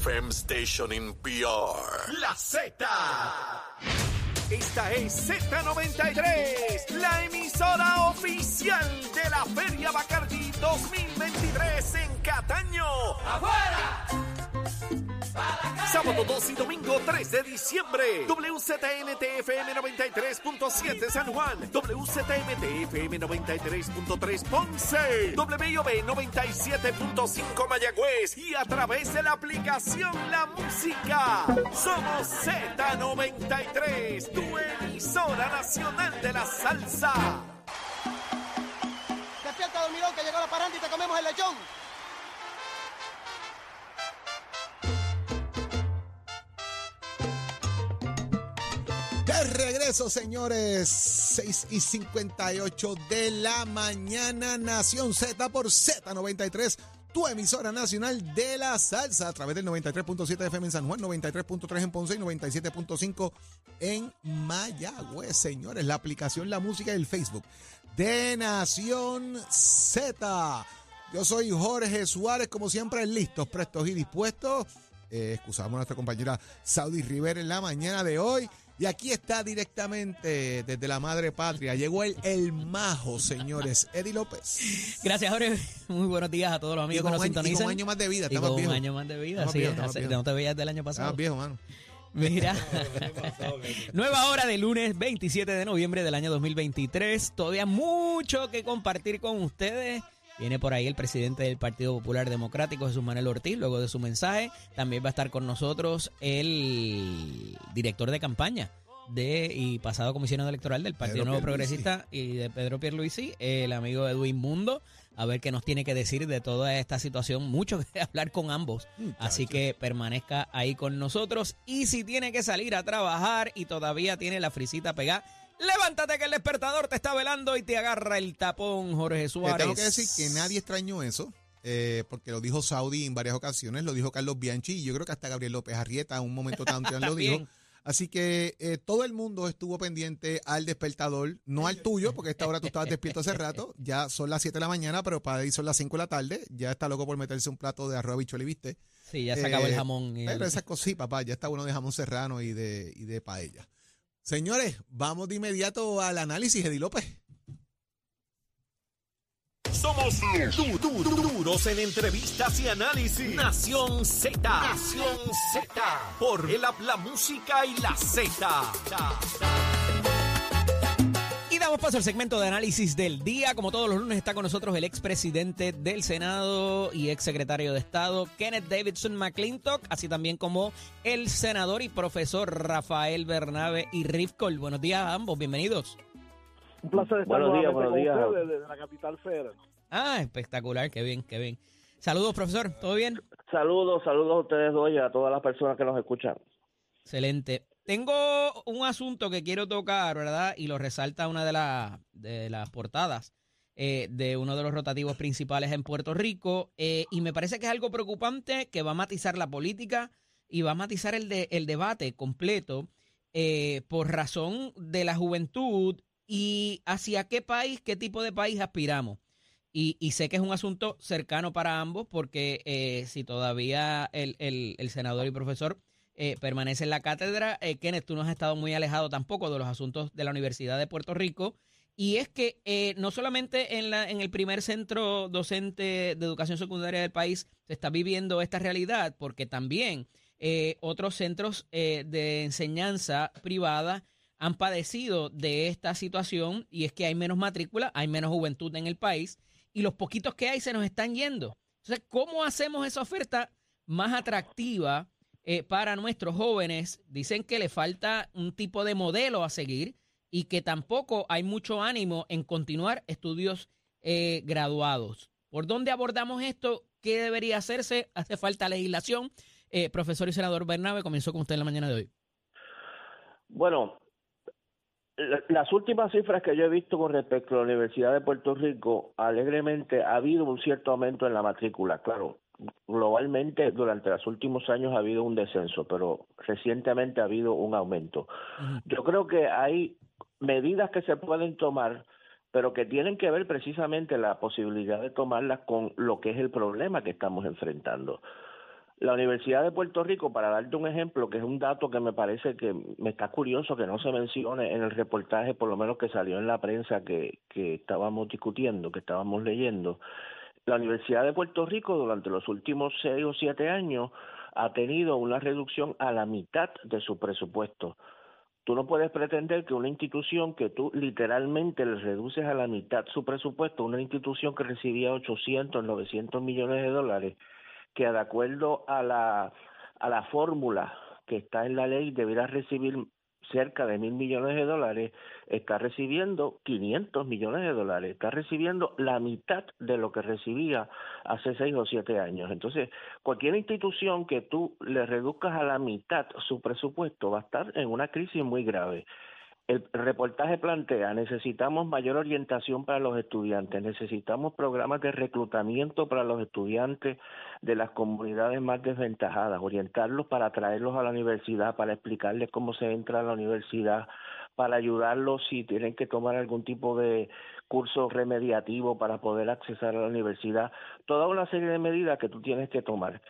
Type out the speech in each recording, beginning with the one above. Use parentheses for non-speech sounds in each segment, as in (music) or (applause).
FM station in PR. La Z. Esta es Z93, la emisora oficial de la Feria Bacardi 2023 en Cataño. ¡Afuera! Sábado 2 y domingo 3 de diciembre. WZNTFM 93.7 San Juan. WZMTFM 93.3 Ponce. WIOB 97.5 Mayagüez. Y a través de la aplicación La Música. Somos Z93, tu emisora nacional de la salsa. Despierta, dormidón, que llegó la paranda y te comemos el lechón. De regreso, señores. 6 y 58 de la mañana. Nación Z por Z93. Tu emisora nacional de la salsa a través del 93.7 FM en San Juan, 93.3 en Ponce y 97.5 en Mayagüez, señores. La aplicación, la música y el Facebook de Nación Z. Yo soy Jorge Suárez, como siempre, listos, prestos y dispuestos. Eh, excusamos a nuestra compañera Saudi Rivera en la mañana de hoy. Y aquí está directamente desde la madre patria. Llegó el, el majo, señores. Eddie López. Gracias, Jorge. Muy buenos días a todos los amigos que nos año, y con sintonizan. un año más de vida. Y un año más de vida, Estamos sí. estamos hace- viejos. no te veías del año pasado. Estamos viejos, mano. Mira, (laughs) nueva hora de lunes 27 de noviembre del año 2023. Todavía mucho que compartir con ustedes. Viene por ahí el presidente del Partido Popular Democrático, Jesús Manuel Ortiz, luego de su mensaje. También va a estar con nosotros el director de campaña de y pasado comisionado electoral del Partido Pedro Nuevo Pierluisi. Progresista y de Pedro Pierluisi, el amigo Edwin Mundo, a ver qué nos tiene que decir de toda esta situación. Mucho que (laughs) hablar con ambos. Así que permanezca ahí con nosotros. Y si tiene que salir a trabajar y todavía tiene la frisita pegada, levántate que el despertador te está velando y te agarra el tapón, Jorge Le Suárez. tengo que decir que nadie extrañó eso, eh, porque lo dijo Saudi en varias ocasiones, lo dijo Carlos Bianchi, y yo creo que hasta Gabriel López Arrieta en un momento tanto (laughs) lo dijo. También. Así que eh, todo el mundo estuvo pendiente al despertador, no al tuyo, porque a esta hora tú estabas despierto hace rato, (laughs) ya son las 7 de la mañana, pero para ahí son las 5 de la tarde, ya está loco por meterse un plato de arroz bichuelo y viste. Sí, ya se acabó el Eh, jamón. y el- Pero esas cosas, sí, papá, ya está bueno de jamón serrano y de, y de paella. Señores, vamos de inmediato al análisis, Eddie López. Somos du- du- du- duros en entrevistas y análisis. Nación Z. Nación Z. Por el la música y la Z. Paso al segmento de análisis del día. Como todos los lunes está con nosotros el expresidente del Senado y exsecretario de Estado, Kenneth Davidson McClintock, así también como el senador y profesor Rafael Bernabe y Rifkol. Buenos días a ambos, bienvenidos. Un placer estar Buenos días, buenos días. desde la capital federal. Ah, espectacular, qué bien, qué bien. Saludos, profesor, ¿todo bien? Saludos, saludos a ustedes dos y a todas las personas que nos escuchan. Excelente. Tengo un asunto que quiero tocar, ¿verdad? Y lo resalta una de, las de las portadas eh, de uno de los rotativos principales en Puerto Rico. eh, y me parece que es algo preocupante que va a matizar la política y va a matizar el, de- el debate completo eh, por razón de la juventud y hacia qué país, qué tipo de país aspiramos. Y, y sé que es un asunto cercano para ambos porque eh, si todavía el, el- el senador y profesor eh, permanece en la cátedra, eh, Kenneth, tú no has estado muy alejado tampoco de los asuntos de la Universidad de Puerto Rico. Y es que eh, no solamente en, el primer centro docente de educación secundaria del país se está viviendo esta realidad, porque también otros centros de enseñanza privada han padecido de esta situación y es que hay menos matrícula, hay menos juventud en el país y los poquitos que hay se nos están yendo. Entonces, ¿cómo hacemos esa oferta más atractiva eh, para nuestros jóvenes? Dicen que le falta un tipo de modelo a seguir y que tampoco hay mucho ánimo en continuar estudios eh, graduados. ¿Por dónde abordamos esto? ¿Qué debería hacerse? ¿Hace falta legislación? Eh, profesor y senador Bernabe, comenzó con usted en la mañana de hoy. Bueno, la- las últimas cifras que yo he visto con respecto a la Universidad de Puerto Rico, alegremente ha habido un cierto aumento en la matrícula. Claro, globalmente durante los últimos años ha habido un descenso, pero recientemente ha habido un aumento. Yo creo que hay medidas que se pueden tomar, pero que tienen que ver precisamente la posibilidad de tomarlas con lo que es el problema que estamos enfrentando. La Universidad de Puerto Rico, para darte un ejemplo, que es un dato que me parece que me está curioso que no se mencione en el reportaje, por lo menos que salió en la prensa que, que estábamos discutiendo, que estábamos leyendo, la Universidad de Puerto Rico durante los últimos seis o siete años ha tenido una reducción a la mitad de su presupuesto. Tú no puedes pretender que una institución que tú literalmente le reduces a la mitad su presupuesto, una institución que recibía 800, 900 millones de dólares, que de acuerdo a la, a la fórmula que está en la ley deberá recibir cerca de mil millones de dólares, está recibiendo 500 millones de dólares, está recibiendo la mitad de lo que recibía hace seis o siete años. Entonces, cualquier institución que tú le reduzcas a la mitad su presupuesto va a estar en una crisis muy grave. El reportaje plantea, necesitamos mayor orientación para los estudiantes, necesitamos programas de reclutamiento para los estudiantes de las comunidades más desventajadas, orientarlos para atraerlos a la universidad, para explicarles cómo se entra a la universidad, para ayudarlos si tienen que tomar algún tipo de curso remediativo para poder acceder a la universidad, toda una serie de medidas que tú tienes que tomar.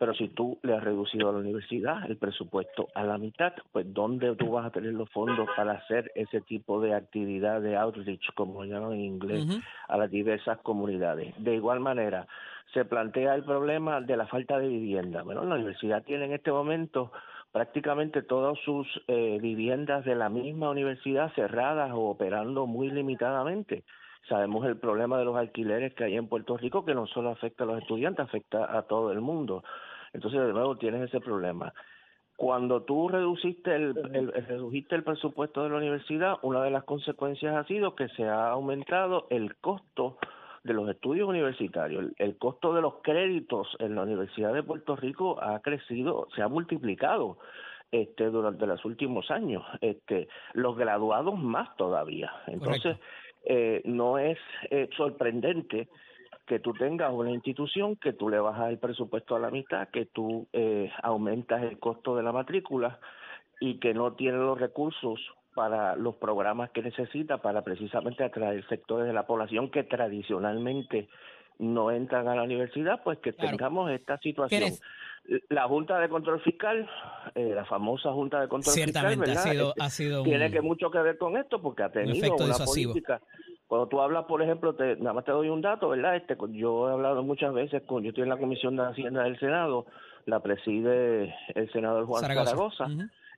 Pero si tú le has reducido a la universidad el presupuesto a la mitad, pues ¿dónde tú vas a tener los fondos para hacer ese tipo de actividad de outreach, como llaman en inglés, a las diversas comunidades? De igual manera, se plantea el problema de la falta de vivienda. Bueno, la universidad tiene en este momento prácticamente todas sus eh, viviendas de la misma universidad cerradas o operando muy limitadamente. Sabemos el problema de los alquileres que hay en Puerto Rico, que no solo afecta a los estudiantes, afecta a todo el mundo. Entonces, de nuevo, tienes ese problema. Cuando tú reduciste el, el, redujiste el presupuesto de la universidad, una de las consecuencias ha sido que se ha aumentado el costo de los estudios universitarios. El, el, costo de los créditos en la Universidad de Puerto Rico ha crecido, se ha multiplicado este durante los últimos años. Este, los graduados más todavía. Entonces, eh, no es eh, sorprendente que tú tengas una institución que tú le bajas el presupuesto a la mitad, que tú eh, aumentas el costo de la matrícula y que no tiene los recursos para los programas que necesita para precisamente atraer sectores de la población que tradicionalmente no entran a la universidad, pues que tengamos esta situación. La Junta de Control Fiscal, eh, la famosa Junta de Control Fiscal, ¿verdad? Ha sido, este, ha sido tiene que mucho que ver con esto porque ha tenido una política cuando tú hablas, por ejemplo, te, nada más te doy un dato, ¿verdad? Este, yo he hablado muchas veces con, yo estoy en la Comisión de Hacienda del Senado, la preside el senador Juan Zaragoza,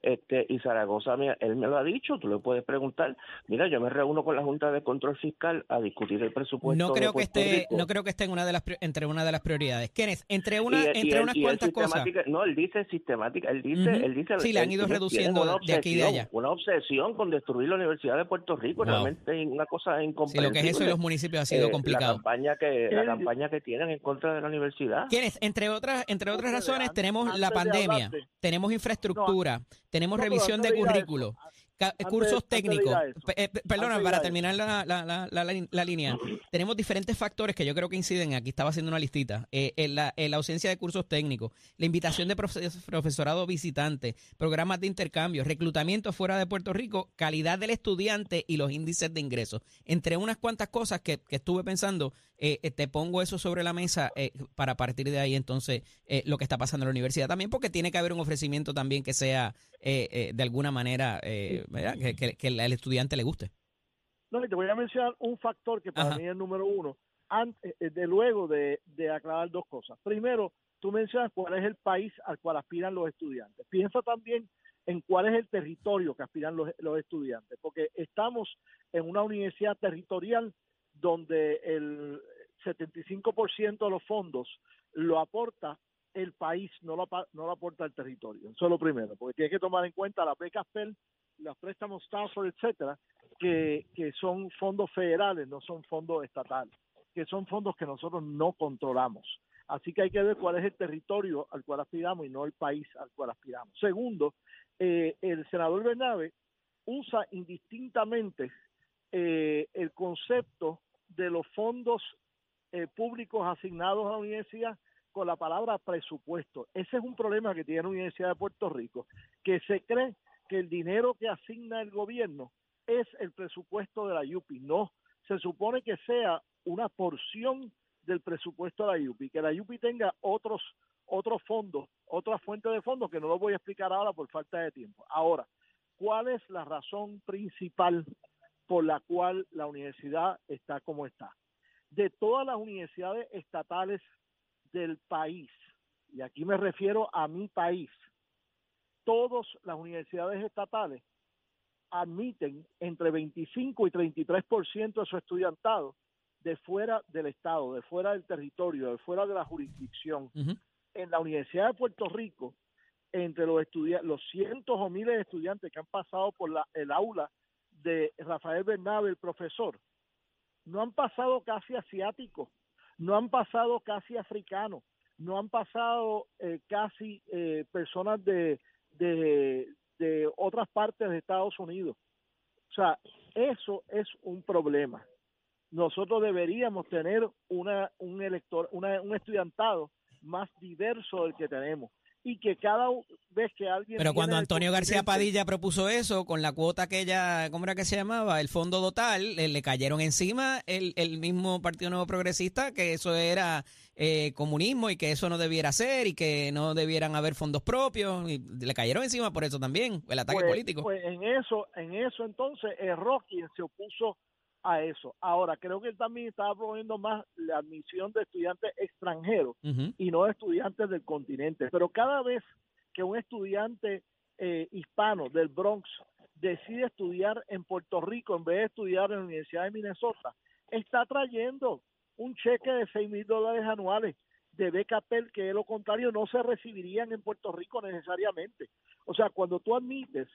este, y Zaragoza, él me lo ha dicho, tú le puedes preguntar, mira, yo me reúno con la Junta de Control Fiscal a discutir el presupuesto. No creo que esté, no creo que esté en una de las entre una de las prioridades. es entre una, entre unas cuantas cosas. No, él dice sistemática, él dice, él dice. Sí, le han ido reduciendo de aquí y de allá. Una obsesión con destruir la Universidad de Puerto Rico, realmente es una cosa incomprensible. Sí, lo que es eso en los municipios ha sido complicado. La campaña que, la campaña que tienen en contra de la universidad. ¿Quiénes? Entre otras, entre otras razones, tenemos la pandemia, tenemos infraestructura, tenemos revisión de currículo, cursos técnicos. Eh, perdona, para terminar la, la, la, línea, tenemos diferentes factores que yo creo que inciden. Aquí estaba haciendo una listita. Eh, en la, la, ausencia de cursos técnicos, la invitación de profesorado visitante, programas de intercambio, reclutamiento fuera de Puerto Rico, calidad del estudiante y los índices de ingresos. Entre unas cuantas cosas que, que estuve pensando, eh, te pongo eso sobre la mesa para partir de ahí entonces lo que está pasando en la universidad también, porque tiene que haber un ofrecimiento también que sea de alguna manera que, que, al estudiante le guste. No, y te voy a mencionar un factor que para mí es el número uno, antes, eh, de luego de, aclarar dos cosas. Primero, tú mencionas cuál es el país al cual aspiran los estudiantes. Piensa también en cuál es el territorio que aspiran los, los estudiantes, porque estamos en una universidad territorial donde el 75% de los fondos lo aporta el país, no lo, no lo aporta el territorio. Eso es lo primero, porque tiene que tomar en cuenta la becas PEL los préstamos Stafford, etcétera, que, que son fondos federales, no son fondos estatales, que son fondos que nosotros no controlamos. Así que hay que ver cuál es el territorio al cual aspiramos y no el país al cual aspiramos. Segundo, eh, el senador Bernabe usa indistintamente eh, el concepto de los fondos eh, públicos asignados a la universidad con la palabra presupuesto. Ese es un problema que tiene la Universidad de Puerto Rico, que se cree que el dinero que asigna el gobierno es el presupuesto de la YUPI. No, se supone que sea una porción del presupuesto de la YUPI, que la YUPI tenga otros otros fondos, otras fuentes de fondos que no lo voy a explicar ahora por falta de tiempo. Ahora, ¿cuál es la razón principal por la cual la universidad está como está? De todas las universidades estatales del país, y aquí me refiero a mi país, todas las universidades estatales admiten entre 25 y 33% de su estudiantado de fuera del Estado, de fuera del territorio, de fuera de la jurisdicción. En la Universidad de Puerto Rico, entre los, los cientos o miles de estudiantes que han pasado por la, el aula de Rafael Bernabe, el profesor, no han pasado casi asiáticos, no han pasado casi africanos, no han pasado eh, casi eh, personas de, de, de otras partes de Estados Unidos. O sea, eso es un problema. Nosotros deberíamos tener una, un elector, una, un estudiantado más diverso del que tenemos y que cada vez que alguien... Pero cuando Antonio García Padilla propuso eso, con la cuota que ella, ¿cómo era que se llamaba? El fondo total, le, cayeron encima el, el, mismo Partido Nuevo Progresista, que eso era eh, comunismo y que eso no debiera ser y que no debieran haber fondos propios, y le cayeron encima por eso también, el ataque pues, político. Pues en eso, en eso entonces erró quien se opuso a eso. Ahora, creo que él también estaba promoviendo más la admisión de estudiantes extranjeros y no de estudiantes del continente. Pero cada vez que un estudiante eh, hispano del Bronx decide estudiar en Puerto Rico en vez de estudiar en la Universidad de Minnesota, está trayendo un cheque de 6 mil dólares anuales de beca PEL que de lo contrario no se recibirían en Puerto Rico necesariamente. O sea, cuando tú admites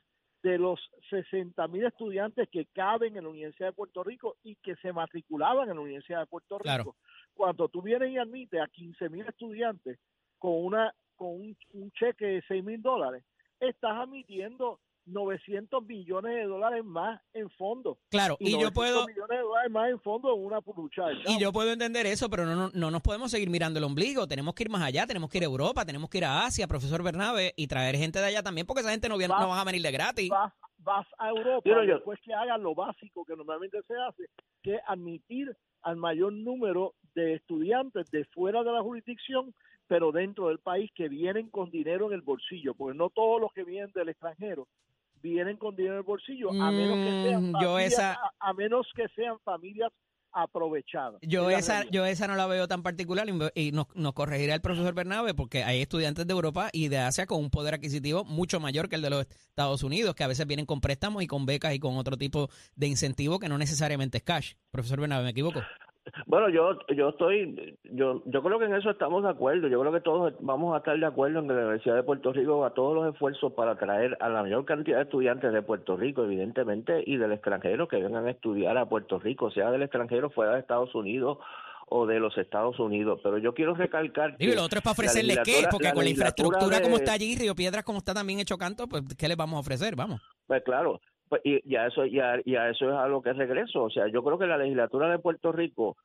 de los 60 mil estudiantes que caben en la Universidad de Puerto Rico y que se matriculaban en la Universidad de Puerto Rico. Cuando tú vienes y admites a 15 mil estudiantes con una con un, cheque de 6 mil dólares, estás admitiendo 900 millones de dólares más en fondos. Claro, y, yo puedo millones de dólares más en fondos en una Y yo puedo entender eso, pero no, no, nos podemos seguir mirando el ombligo, tenemos que ir más allá, tenemos que ir a Europa, tenemos que ir a Asia, profesor Bernabe, y traer gente de allá también, porque esa gente no, viene, no va a venir de gratis. Vas, vas a Europa después que hagan lo básico que normalmente se hace, que es admitir al mayor número de estudiantes de fuera de la jurisdicción pero dentro del país que vienen con dinero en el bolsillo, porque no todos los que vienen del extranjero vienen con dinero en el bolsillo, a menos que sean mm, familias, a, menos que sean familias aprovechadas. Yo esa, yo esa no la veo tan particular y nos, nos, corregirá el profesor Bernabe porque hay estudiantes de Europa y de Asia con un poder adquisitivo mucho mayor que el de los Estados Unidos, que a veces vienen con préstamos y con becas y con otro tipo de incentivo que no necesariamente es cash. Profesor Bernabe, ¿me equivoco? Bueno, yo yo estoy, yo yo creo que en eso estamos de acuerdo. Yo creo que todos vamos a estar de acuerdo en que la Universidad de Puerto Rico a todos los esfuerzos para atraer a la mayor cantidad de estudiantes de Puerto Rico, evidentemente, y del extranjero que vengan a estudiar a Puerto Rico, sea del extranjero fuera de Estados Unidos o de los Estados Unidos. Pero yo quiero recalcar y lo otro es para ofrecerle qué, porque con la infraestructura como está allí, Río Piedras como está también hecho canto, pues ¿qué les vamos a ofrecer? Vamos. Pues claro, pues, y ya eso ya, ya eso es algo que es regreso. O sea, yo creo que la legislatura de Puerto Rico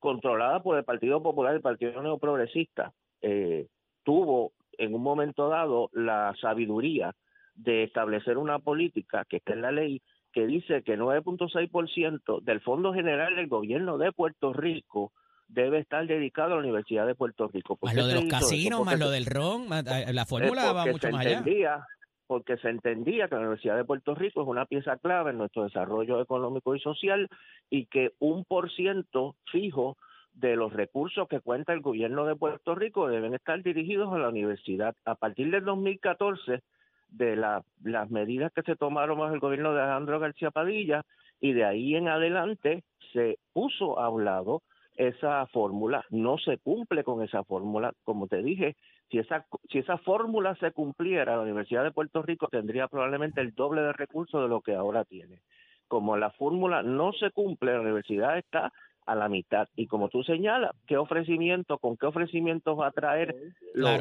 controlada por el Partido Popular y el Partido Neoprogresista, eh, tuvo en un momento dado la sabiduría de establecer una política que está en la ley que dice que 9.6% del Fondo General del Gobierno de Puerto Rico debe estar dedicado a la Universidad de Puerto Rico. Más lo de los casinos, más lo del RON, la fórmula va mucho más allá porque se entendía que la Universidad de Puerto Rico es una pieza clave en nuestro desarrollo económico y social y que un por ciento fijo de los recursos que cuenta el gobierno de Puerto Rico deben estar dirigidos a la universidad. A partir del 2014, de las medidas que se tomaron bajo el gobierno de Alejandro García Padilla, y de ahí en adelante se puso a un lado esa fórmula, no se cumple con esa fórmula, como te dije, si esa, si esa fórmula se cumpliera, la Universidad de Puerto Rico tendría probablemente el doble de recursos de lo que ahora tiene. Como la fórmula no se cumple, la universidad está a la mitad. Y como tú señalas, ¿qué ofrecimiento, con qué ofrecimientos va a traer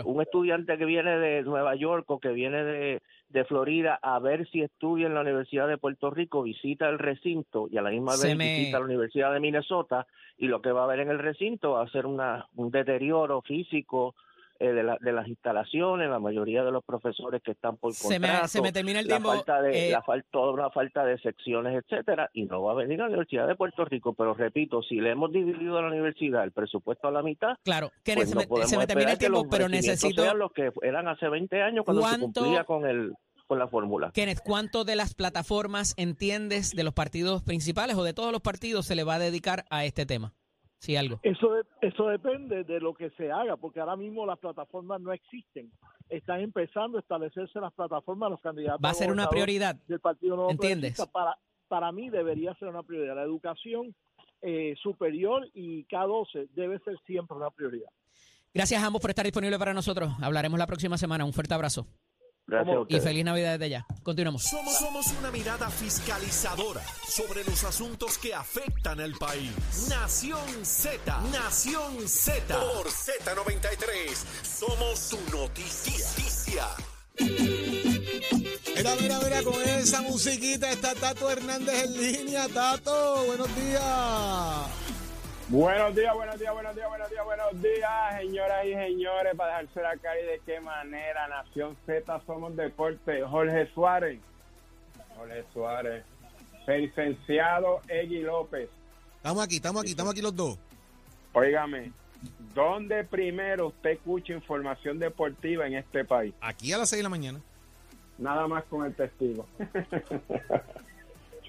un estudiante que viene de Nueva York o que viene de, de, Florida a ver si estudia en la Universidad de Puerto Rico, visita el recinto y a la misma vez visita la Universidad de Minnesota y lo que va a ver en el recinto va a ser una, un deterioro físico, eh, de, la- de las instalaciones, la mayoría de los profesores que están por Se me, contrato, se me termina el la tiempo. falta de eh, la falta toda una falta de secciones, etcétera, y no va a venir a la Universidad de Puerto Rico, pero repito, si le hemos dividido a la universidad el presupuesto a la mitad, claro, Kenneth, pues se, no me, podemos se me termina el que tiempo, pero necesito. sean los que eran hace 20 años cuando se ¿Cuánto- cumplía con el con la fórmula. Kenneth, ¿cuánto de las plataformas entiendes de los partidos principales o de todos los partidos se le va a dedicar a este tema? Si algo. Eso, de- eso depende de lo que se haga, porque ahora mismo las plataformas no existen. Están empezando a establecerse las plataformas, los candidatos. Va a ser una prioridad. Del Partido Nuevo ¿Entiendes? Para, para mí debería ser una prioridad. La educación eh, superior y K12 debe ser siempre una prioridad. Gracias a ambos por estar disponibles para nosotros. Hablaremos la próxima semana. Un fuerte abrazo Gracias a y feliz Navidad desde ya. Continuamos. Somos, somos una mirada fiscalizadora sobre los asuntos que afectan al país. Nación Z, Nación Z. Por Z93, somos su noticia. Mira, mira, mira, con esa musiquita está Tato Hernández en línea. Tato, buenos días. Buenos días, buenos días, buenos días, buenos días, buenos días, señoras y señores, para dejarse la cara y de qué manera, Nación Z somos deporte, Jorge Suárez, Jorge Suárez, licenciado Egui López, Estamos aquí, estamos aquí, estamos aquí los dos. óigame, ¿dónde primero usted escucha información deportiva en este país? Aquí a las 6 de la mañana. Nada más con el testigo. (laughs)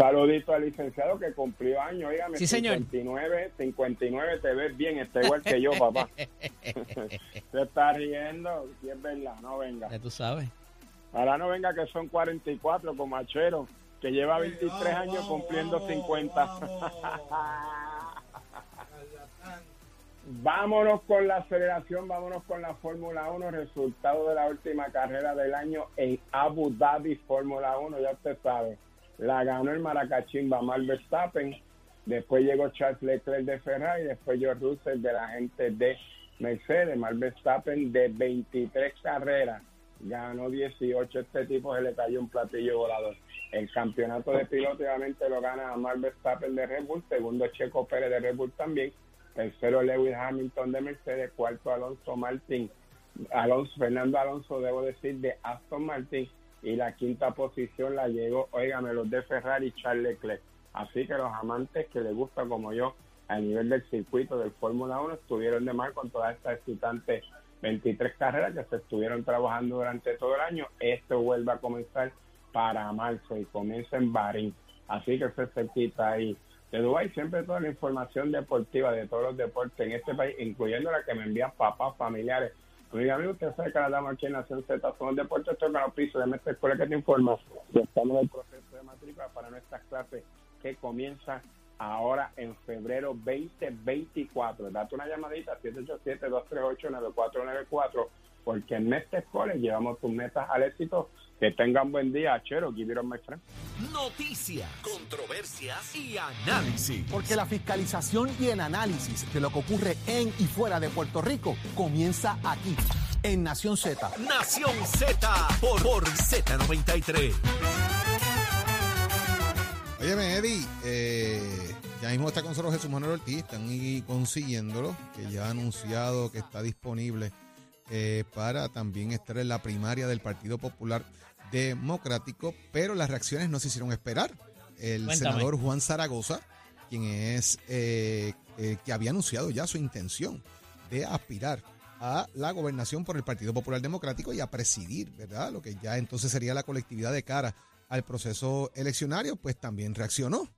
Saludito al licenciado que cumplió años, óigame, Sí, señor. 59, 59, te ves bien, está igual que yo, papá. (laughs) Se está riendo, si es verdad, no venga. Ya tú sabes. Ahora no venga que son 44 como Achero, que lleva 23 años cumpliendo 50. (laughs) Vámonos con la aceleración, vámonos con la Fórmula 1, resultado de la última carrera del año en Abu Dhabi Fórmula 1, ya usted sabe. La ganó el Maracachimba Max Verstappen, después llegó Charles Leclerc de Ferrari, después George Russell de la gente de Mercedes, Max Verstappen de 23 carreras, ganó 18, este tipo se le cayó un platillo volador. El campeonato de piloto obviamente lo gana Max Verstappen de Red Bull, segundo Checo Pérez de Red Bull también, tercero Lewis Hamilton de Mercedes, cuarto Alonso Martín, Alonso, Fernando Alonso, debo decir, de Aston Martin, y la quinta posición la llegó, óigame, los de Ferrari y Charles Leclerc. Así que los amantes que les gusta como yo a nivel del circuito del Fórmula 1 estuvieron de mal con todas estas excitantes 23 carreras que se estuvieron trabajando durante todo el año. Esto vuelve a comenzar para marzo y comienza en Bahrein. Así que se cerquita ahí de Dubái. Siempre toda la información deportiva de todos los deportes en este país, incluyendo la que me envían papás, familiares. Oiga, amigo, usted que la dama aquí en Nación Z son deportes, los pisos de nuestra escuela que te informa. Estamos en el proceso de matrícula para nuestras clases que comienzan ahora en febrero 2024. Date una llamadita 787-238-9494 porque en Mestre College llevamos tus metas al éxito. Que tengan buen día, Chero. Give it up, my friend. Noticias, controversias y análisis. Porque la fiscalización y el análisis de lo que ocurre en y fuera de Puerto Rico comienza aquí, en Nación Z. Nación Z por, por Z93. Óyeme, Eddie, eh, ya mismo está con nosotros Jesús Manuel Ortiz, están ahí consiguiéndolo, que ya ha anunciado que está disponible eh, para también estar en la primaria del Partido Popular Democrático, pero las reacciones no se hicieron esperar. El Cuéntame. senador Juan Zaragoza, quien es eh, eh, que había anunciado ya su intención de aspirar a la gobernación por el Partido Popular Democrático y a presidir, ¿verdad? Lo que ya entonces sería la colectividad de cara al proceso eleccionario, pues también reaccionó.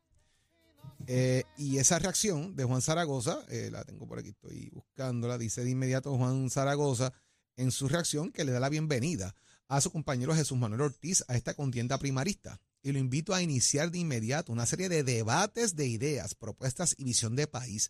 Eh, y esa reacción de Juan Zaragoza, eh, la tengo por aquí, estoy buscándola, dice de inmediato Juan Zaragoza en su reacción que le da la bienvenida a su compañero Jesús Manuel Ortiz a esta contienda primarista. Y lo invito a iniciar de inmediato una serie de debates de ideas, propuestas y visión de país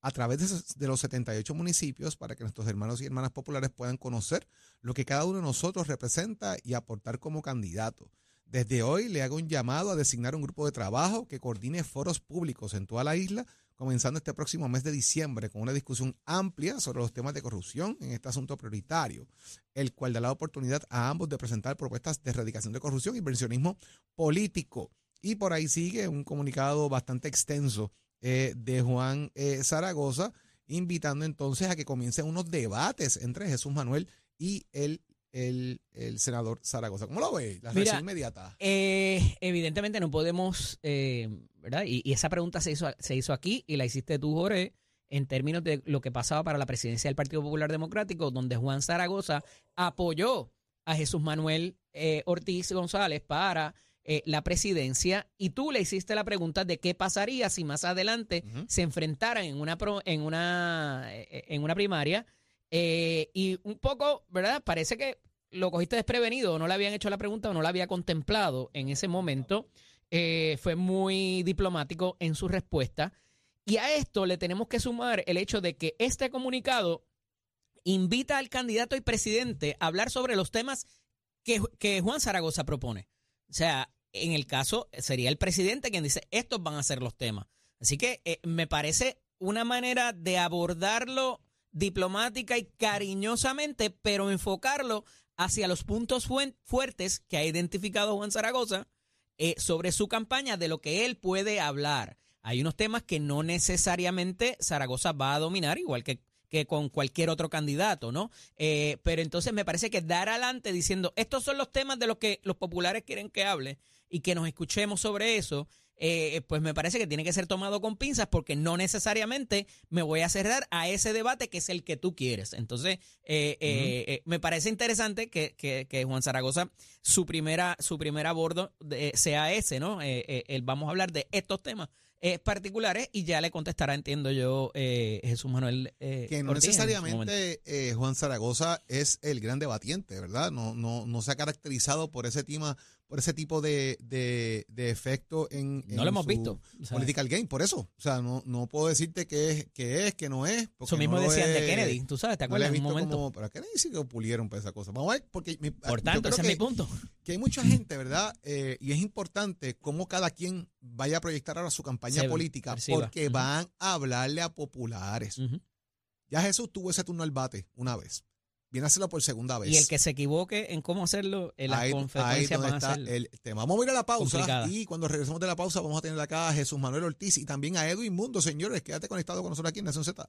a través de, los 78 municipios para que nuestros hermanos y hermanas populares puedan conocer lo que cada uno de nosotros representa y aportar como candidato. Desde hoy le hago un llamado a designar un grupo de trabajo que coordine foros públicos en toda la isla, comenzando este próximo mes de diciembre con una discusión amplia sobre los temas de corrupción en este asunto prioritario, el cual da la oportunidad a ambos de presentar propuestas de erradicación de corrupción y inversionismo político. Y por ahí sigue un comunicado bastante extenso eh, de Juan eh, Zaragoza invitando entonces a que comiencen unos debates entre Jesús Manuel y el, el, el senador Zaragoza. ¿Cómo lo ve? La reacción inmediata. Eh, evidentemente no podemos, eh, ¿verdad? Y, y, esa pregunta se hizo, se hizo aquí y la hiciste tú, Jorge, en términos de lo que pasaba para la presidencia del Partido Popular Democrático, donde Juan Zaragoza apoyó a Jesús Manuel eh, Ortiz González para eh, la presidencia y tú le hiciste la pregunta de qué pasaría si más adelante se enfrentaran en una, en una, en una primaria y un poco, ¿verdad? Parece que lo cogiste desprevenido, no le habían hecho la pregunta o no la había contemplado en ese momento. fue muy diplomático en su respuesta. Y a esto le tenemos que sumar el hecho de que este comunicado invita al candidato y presidente a hablar sobre los temas que, Juan Zaragoza propone. O sea, en el caso sería el presidente quien dice, estos van a ser los temas. Así que eh, me parece una manera de abordarlo diplomática y cariñosamente, pero enfocarlo hacia los puntos fuertes que ha identificado Juan Zaragoza eh, sobre su campaña, de lo que él puede hablar. Hay unos temas que no necesariamente Zaragoza va a dominar, igual que que con cualquier otro candidato, ¿no? Eh, pero entonces me parece que dar adelante diciendo, estos son los temas de los que los populares quieren que hable y que nos escuchemos sobre eso, eh, pues me parece que tiene que ser tomado con pinzas porque no necesariamente me voy a cerrar a ese debate que es el que tú quieres. Entonces, eh, me parece interesante que, que, Juan Zaragoza, su primera, su primer abordo sea ese, ¿no? el vamos a hablar de estos temas eh, particulares y ya le contestará, entiendo yo, eh, Jesús Manuel. Eh, que no necesariamente Juan Zaragoza es el gran debatiente, ¿verdad? No, no, no se ha caracterizado por ese tema por ese tipo de, de, efecto en, No lo hemos visto. political game, por eso. O sea, no, no puedo decirte que es, que es, que no es. Eso mismo decían de Kennedy, tú sabes, ¿te acuerdas? en un momento. Como, pero a Kennedy sí que pulieron para esa cosa. Vamos a ver, porque. por tanto, ese es mi punto. Que hay mucha gente, ¿verdad? Eh, y es importante cómo cada quien vaya a proyectar ahora su campaña política, porque van a hablarle a populares. Ya Jesús tuvo ese turno al bate una vez viene a hacerlo por segunda vez. Y el que se equivoque en cómo hacerlo, en las ahí, consecuencias van a ser el tema. Vamos a ir a la pausa y cuando regresemos de la pausa vamos a tener acá a Jesús Manuel Ortiz y también a Edwin Mundo. Señores, quédate conectado con nosotros aquí en Nación Z.